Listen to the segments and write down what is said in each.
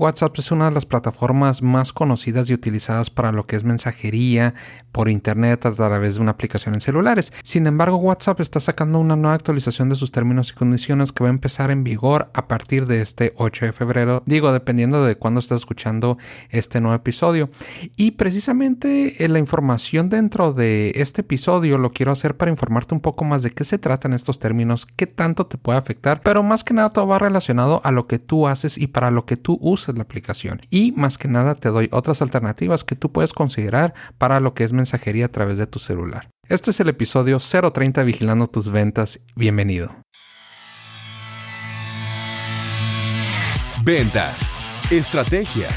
WhatsApp es una de las plataformas más conocidas y utilizadas para lo que es mensajería por internet a través de una aplicación en celulares. Sin embargo, WhatsApp está sacando una nueva actualización de sus términos y condiciones que va a empezar en vigor a partir de este 8 de febrero. Digo, dependiendo de cuándo estés escuchando este nuevo episodio. Y precisamente eh, la información dentro de este episodio lo quiero hacer para informarte un poco más de qué se tratan estos términos, qué tanto te puede afectar, pero más que nada todo va relacionado a lo que tú haces y para lo que tú usas la aplicación. Y más que nada te doy otras alternativas que tú puedes considerar para lo que es mensajería a través de tu celular. Este es el episodio 030 Vigilando tus ventas. Bienvenido. Ventas, estrategia,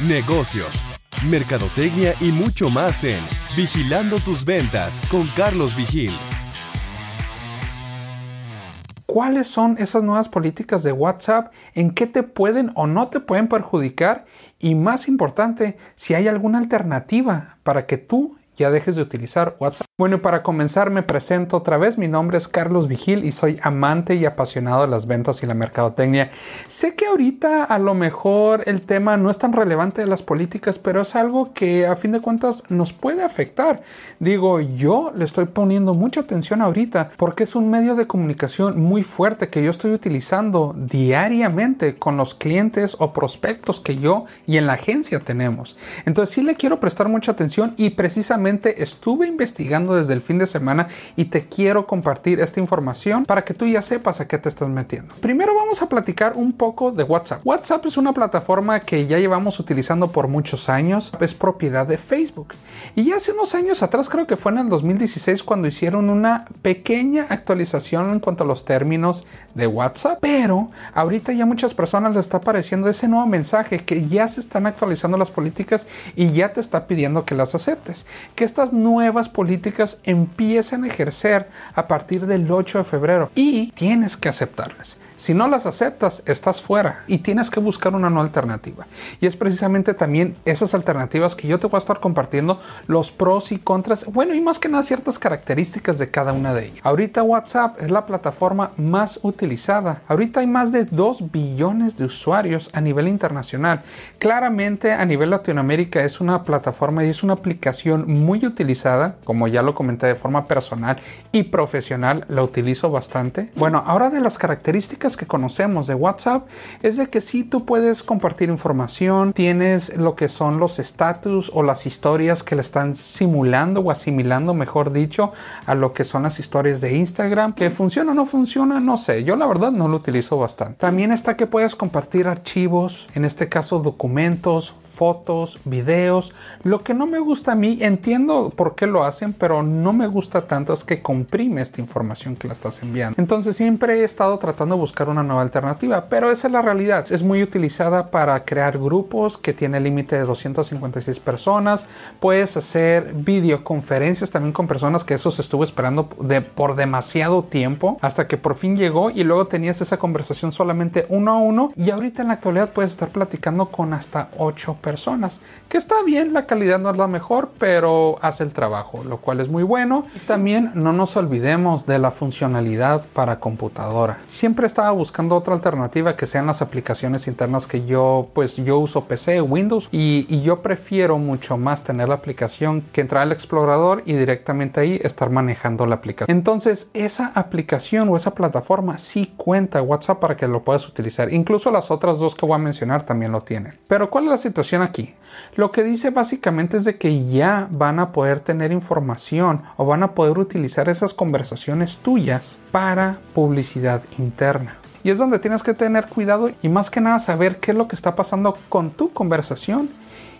negocios, mercadotecnia y mucho más en Vigilando tus ventas con Carlos Vigil. ¿Cuáles son esas nuevas políticas de WhatsApp? ¿En qué te pueden o no te pueden perjudicar? Y más importante, si hay alguna alternativa para que tú ya dejes de utilizar WhatsApp. Bueno, para comenzar me presento otra vez. Mi nombre es Carlos Vigil y soy amante y apasionado de las ventas y la mercadotecnia. Sé que ahorita a lo mejor el tema no es tan relevante de las políticas, pero es algo que a fin de cuentas nos puede afectar. Digo, yo le estoy poniendo mucha atención ahorita porque es un medio de comunicación muy fuerte que yo estoy utilizando diariamente con los clientes o prospectos que yo y en la agencia tenemos. Entonces sí le quiero prestar mucha atención y precisamente estuve investigando desde el fin de semana y te quiero compartir esta información para que tú ya sepas a qué te estás metiendo. Primero vamos a platicar un poco de WhatsApp. WhatsApp es una plataforma que ya llevamos utilizando por muchos años. Es propiedad de Facebook. Y hace unos años atrás, creo que fue en el 2016, cuando hicieron una pequeña actualización en cuanto a los términos de WhatsApp. Pero ahorita ya muchas personas les está apareciendo ese nuevo mensaje que ya se están actualizando las políticas y ya te está pidiendo que las aceptes. Que estas nuevas políticas empiezan a ejercer a partir del 8 de febrero y tienes que aceptarlas. Si no las aceptas, estás fuera y tienes que buscar una nueva alternativa. Y es precisamente también esas alternativas que yo te voy a estar compartiendo, los pros y contras, bueno, y más que nada ciertas características de cada una de ellas. Ahorita WhatsApp es la plataforma más utilizada. Ahorita hay más de 2 billones de usuarios a nivel internacional. Claramente a nivel Latinoamérica es una plataforma y es una aplicación muy utilizada, como ya lo comenté de forma personal y profesional, la utilizo bastante. Bueno, ahora de las características que conocemos de WhatsApp es de que si tú puedes compartir información, tienes lo que son los status o las historias que le están simulando o asimilando, mejor dicho, a lo que son las historias de Instagram. Que funciona o no funciona, no sé. Yo la verdad no lo utilizo bastante. También está que puedes compartir archivos, en este caso documentos, fotos, videos. Lo que no me gusta a mí, entiendo por qué lo hacen, pero no me gusta tanto es que comprime esta información que la estás enviando. Entonces siempre he estado tratando de buscar una nueva alternativa, pero esa es la realidad. Es muy utilizada para crear grupos que tiene límite de 256 personas. Puedes hacer videoconferencias también con personas que eso se estuvo esperando de, por demasiado tiempo hasta que por fin llegó y luego tenías esa conversación solamente uno a uno y ahorita en la actualidad puedes estar platicando con hasta 8 personas, que está bien, la calidad no es la mejor, pero hace el trabajo, lo cual es muy bueno. También no nos olvidemos de la funcionalidad para computadora. Siempre está buscando otra alternativa que sean las aplicaciones internas que yo, pues yo uso PC, Windows y, y yo prefiero mucho más tener la aplicación que entrar al explorador y directamente ahí estar manejando la aplicación. Entonces, esa aplicación o esa plataforma sí cuenta WhatsApp para que lo puedas utilizar. Incluso las otras dos que voy a mencionar también lo tienen. Pero ¿cuál es la situación aquí? Lo que dice básicamente es de que ya van a poder tener información o van a poder utilizar esas conversaciones tuyas para publicidad interna. Y es donde tienes que tener cuidado y más que nada saber qué es lo que está pasando con tu conversación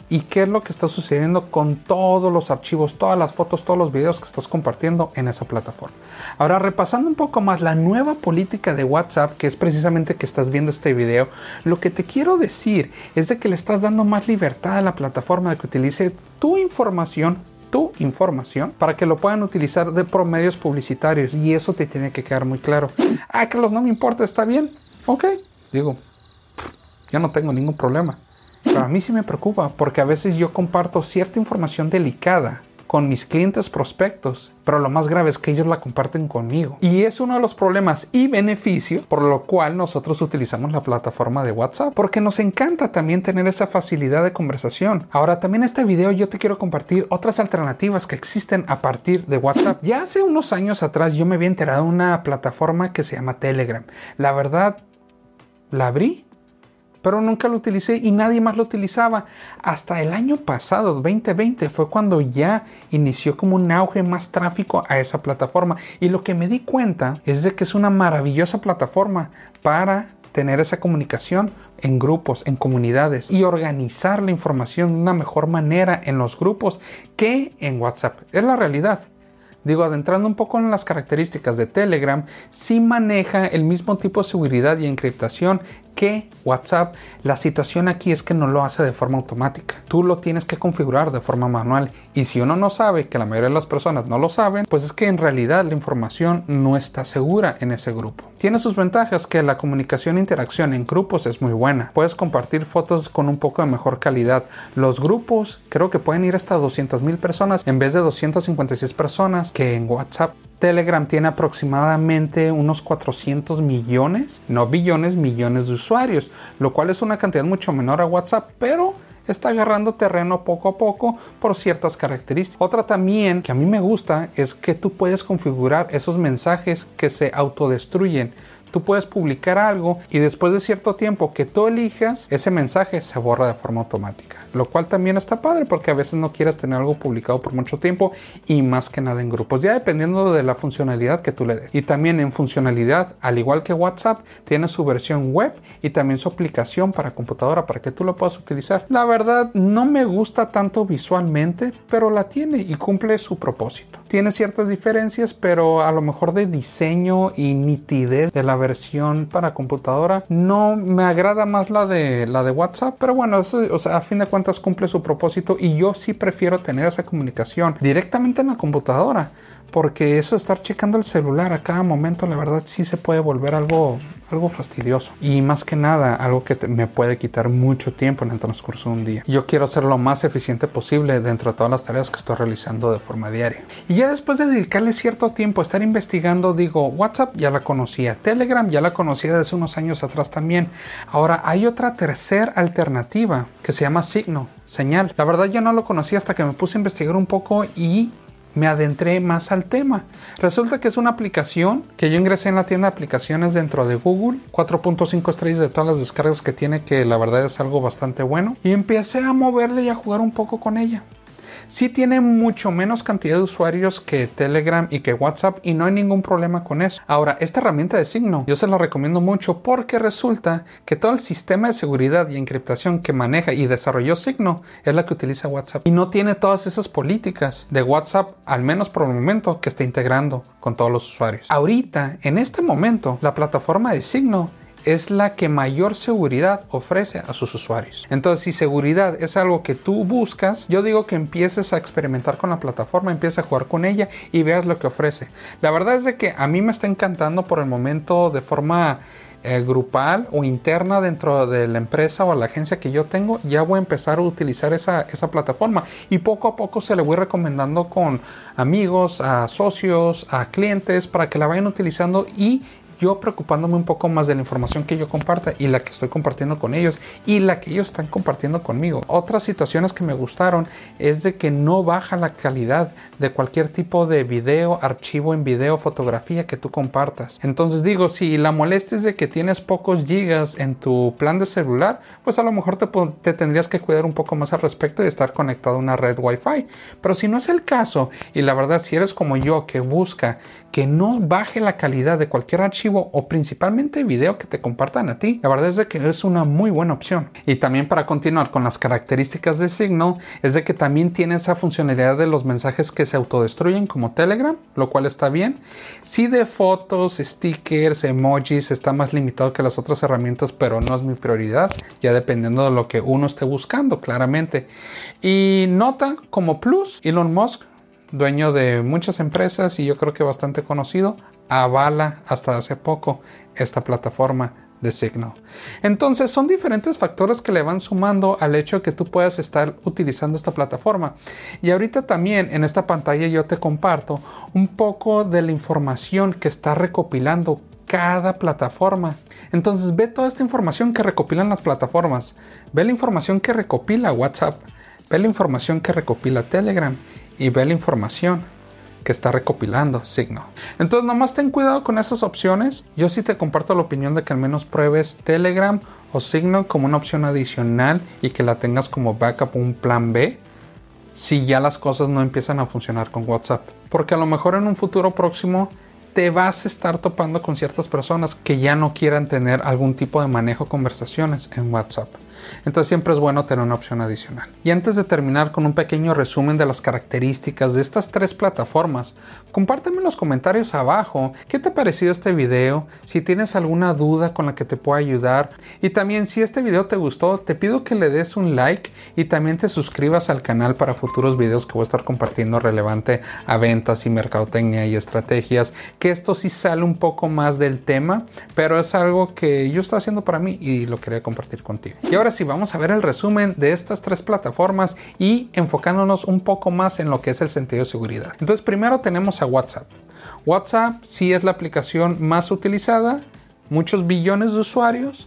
y qué es lo que está sucediendo con todos los archivos, todas las fotos, todos los videos que estás compartiendo en esa plataforma. Ahora, repasando un poco más la nueva política de WhatsApp, que es precisamente que estás viendo este video, lo que te quiero decir es de que le estás dando más libertad a la plataforma de que utilice tu información tu información para que lo puedan utilizar de promedios publicitarios y eso te tiene que quedar muy claro. Ah, Carlos, no me importa, está bien. Ok, digo, ya no tengo ningún problema. Pero a mí sí me preocupa porque a veces yo comparto cierta información delicada con mis clientes prospectos, pero lo más grave es que ellos la comparten conmigo. Y es uno de los problemas y beneficios por lo cual nosotros utilizamos la plataforma de WhatsApp, porque nos encanta también tener esa facilidad de conversación. Ahora, también en este video yo te quiero compartir otras alternativas que existen a partir de WhatsApp. Ya hace unos años atrás yo me había enterado de una plataforma que se llama Telegram. La verdad, la abrí pero nunca lo utilicé y nadie más lo utilizaba. Hasta el año pasado, 2020, fue cuando ya inició como un auge más tráfico a esa plataforma. Y lo que me di cuenta es de que es una maravillosa plataforma para tener esa comunicación en grupos, en comunidades y organizar la información de una mejor manera en los grupos que en WhatsApp. Es la realidad. Digo, adentrando un poco en las características de Telegram, sí maneja el mismo tipo de seguridad y encriptación que WhatsApp, la situación aquí es que no lo hace de forma automática. Tú lo tienes que configurar de forma manual. Y si uno no sabe, que la mayoría de las personas no lo saben, pues es que en realidad la información no está segura en ese grupo. Tiene sus ventajas que la comunicación e interacción en grupos es muy buena. Puedes compartir fotos con un poco de mejor calidad. Los grupos creo que pueden ir hasta 200 mil personas en vez de 256 personas que en WhatsApp. Telegram tiene aproximadamente unos 400 millones, no billones, millones de usuarios, lo cual es una cantidad mucho menor a WhatsApp, pero está agarrando terreno poco a poco por ciertas características. Otra también que a mí me gusta es que tú puedes configurar esos mensajes que se autodestruyen tú puedes publicar algo y después de cierto tiempo que tú elijas, ese mensaje se borra de forma automática. Lo cual también está padre porque a veces no quieres tener algo publicado por mucho tiempo y más que nada en grupos. Ya dependiendo de la funcionalidad que tú le des. Y también en funcionalidad, al igual que WhatsApp, tiene su versión web y también su aplicación para computadora para que tú lo puedas utilizar. La verdad, no me gusta tanto visualmente, pero la tiene y cumple su propósito. Tiene ciertas diferencias, pero a lo mejor de diseño y nitidez de la versión versión para computadora. No me agrada más la de la de WhatsApp, pero bueno, o sea, a fin de cuentas cumple su propósito y yo sí prefiero tener esa comunicación directamente en la computadora porque eso de estar checando el celular a cada momento, la verdad sí se puede volver algo, algo fastidioso. Y más que nada, algo que me puede quitar mucho tiempo en el transcurso de un día. Yo quiero ser lo más eficiente posible dentro de todas las tareas que estoy realizando de forma diaria. Y ya después de dedicarle cierto tiempo a estar investigando, digo, WhatsApp ya la conocía, Telegram ya la conocía desde unos años atrás también. Ahora hay otra tercera alternativa que se llama Signo, señal. La verdad yo no lo conocía hasta que me puse a investigar un poco y me adentré más al tema. Resulta que es una aplicación que yo ingresé en la tienda de aplicaciones dentro de Google, 4.5 estrellas de todas las descargas que tiene, que la verdad es algo bastante bueno, y empecé a moverle y a jugar un poco con ella. Sí tiene mucho menos cantidad de usuarios que Telegram y que WhatsApp y no hay ningún problema con eso. Ahora, esta herramienta de signo yo se la recomiendo mucho porque resulta que todo el sistema de seguridad y encriptación que maneja y desarrolló Signo es la que utiliza WhatsApp y no tiene todas esas políticas de WhatsApp, al menos por el momento, que está integrando con todos los usuarios. Ahorita, en este momento, la plataforma de Signo es la que mayor seguridad ofrece a sus usuarios. Entonces, si seguridad es algo que tú buscas, yo digo que empieces a experimentar con la plataforma, empieces a jugar con ella y veas lo que ofrece. La verdad es de que a mí me está encantando por el momento de forma eh, grupal o interna dentro de la empresa o la agencia que yo tengo, ya voy a empezar a utilizar esa, esa plataforma y poco a poco se le voy recomendando con amigos, a socios, a clientes para que la vayan utilizando y yo preocupándome un poco más de la información que yo comparta y la que estoy compartiendo con ellos y la que ellos están compartiendo conmigo. Otras situaciones que me gustaron es de que no baja la calidad de cualquier tipo de video, archivo en video, fotografía que tú compartas. Entonces digo, si la molestia es de que tienes pocos gigas en tu plan de celular, pues a lo mejor te, te tendrías que cuidar un poco más al respecto y estar conectado a una red Wi-Fi. Pero si no es el caso, y la verdad, si eres como yo que busca que no baje la calidad de cualquier archivo o principalmente video que te compartan a ti. La verdad es de que es una muy buena opción. Y también para continuar con las características de Signal, es de que también tiene esa funcionalidad de los mensajes que se autodestruyen como Telegram, lo cual está bien. Sí de fotos, stickers, emojis está más limitado que las otras herramientas, pero no es mi prioridad, ya dependiendo de lo que uno esté buscando, claramente. Y nota como plus, Elon Musk dueño de muchas empresas y yo creo que bastante conocido, avala hasta hace poco esta plataforma de Signal. Entonces son diferentes factores que le van sumando al hecho de que tú puedas estar utilizando esta plataforma. Y ahorita también en esta pantalla yo te comparto un poco de la información que está recopilando cada plataforma. Entonces ve toda esta información que recopilan las plataformas. Ve la información que recopila WhatsApp. Ve la información que recopila Telegram. Y ve la información que está recopilando Signal. Entonces, nomás ten cuidado con esas opciones. Yo sí te comparto la opinión de que al menos pruebes Telegram o Signal como una opción adicional y que la tengas como backup un plan B si ya las cosas no empiezan a funcionar con WhatsApp. Porque a lo mejor en un futuro próximo te vas a estar topando con ciertas personas que ya no quieran tener algún tipo de manejo conversaciones en WhatsApp. Entonces siempre es bueno tener una opción adicional. Y antes de terminar con un pequeño resumen de las características de estas tres plataformas, compárteme en los comentarios abajo qué te ha parecido este video, si tienes alguna duda con la que te pueda ayudar y también si este video te gustó te pido que le des un like y también te suscribas al canal para futuros videos que voy a estar compartiendo relevante a ventas y mercadotecnia y estrategias, que esto sí sale un poco más del tema, pero es algo que yo estoy haciendo para mí y lo quería compartir contigo. Y ahora sí vamos a ver el resumen de estas tres plataformas y enfocándonos un poco más en lo que es el sentido de seguridad. Entonces primero tenemos a WhatsApp. WhatsApp sí es la aplicación más utilizada, muchos billones de usuarios,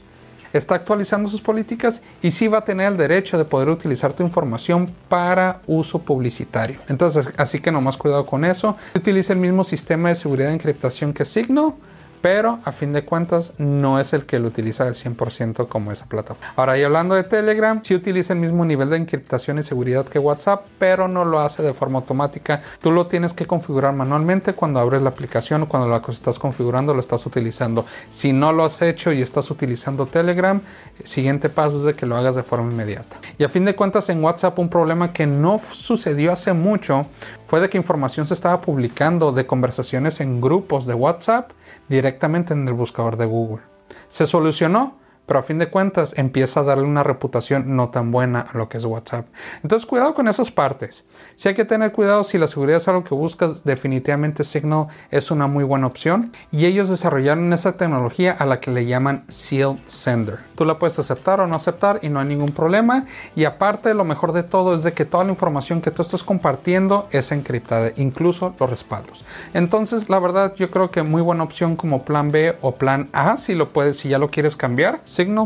está actualizando sus políticas y sí va a tener el derecho de poder utilizar tu información para uso publicitario. Entonces, así que no más cuidado con eso. Utiliza el mismo sistema de seguridad de encriptación que Signal pero a fin de cuentas no es el que lo utiliza al 100% como esa plataforma. Ahora, y hablando de Telegram, sí utiliza el mismo nivel de encriptación y seguridad que WhatsApp, pero no lo hace de forma automática. Tú lo tienes que configurar manualmente cuando abres la aplicación o cuando la estás configurando lo estás utilizando. Si no lo has hecho y estás utilizando Telegram, siguiente paso es de que lo hagas de forma inmediata. Y a fin de cuentas en WhatsApp un problema que no sucedió hace mucho fue de que información se estaba publicando de conversaciones en grupos de WhatsApp directamente en el buscador de Google. ¿Se solucionó? Pero a fin de cuentas empieza a darle una reputación no tan buena a lo que es WhatsApp. Entonces cuidado con esas partes. Si hay que tener cuidado si la seguridad es algo que buscas, definitivamente Signal es una muy buena opción y ellos desarrollaron esa tecnología a la que le llaman Seal Sender. Tú la puedes aceptar o no aceptar y no hay ningún problema y aparte lo mejor de todo es de que toda la información que tú estás compartiendo es encriptada, incluso los respaldos. Entonces la verdad yo creo que muy buena opción como plan B o plan A si lo puedes si ya lo quieres cambiar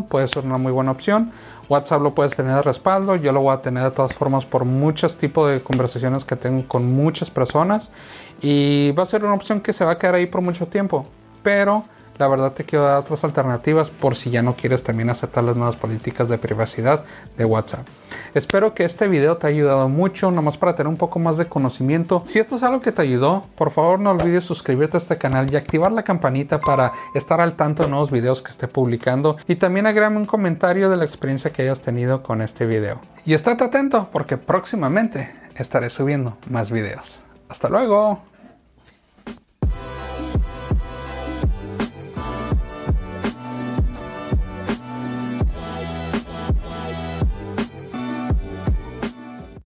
puede ser una muy buena opción. WhatsApp lo puedes tener de respaldo, yo lo voy a tener de todas formas por muchos tipos de conversaciones que tengo con muchas personas. Y va a ser una opción que se va a quedar ahí por mucho tiempo, pero la verdad te quiero dar otras alternativas por si ya no quieres también aceptar las nuevas políticas de privacidad de WhatsApp. Espero que este video te haya ayudado mucho, nomás para tener un poco más de conocimiento. Si esto es algo que te ayudó, por favor no olvides suscribirte a este canal y activar la campanita para estar al tanto de nuevos videos que esté publicando. Y también agrégame un comentario de la experiencia que hayas tenido con este video. Y estate atento porque próximamente estaré subiendo más videos. Hasta luego.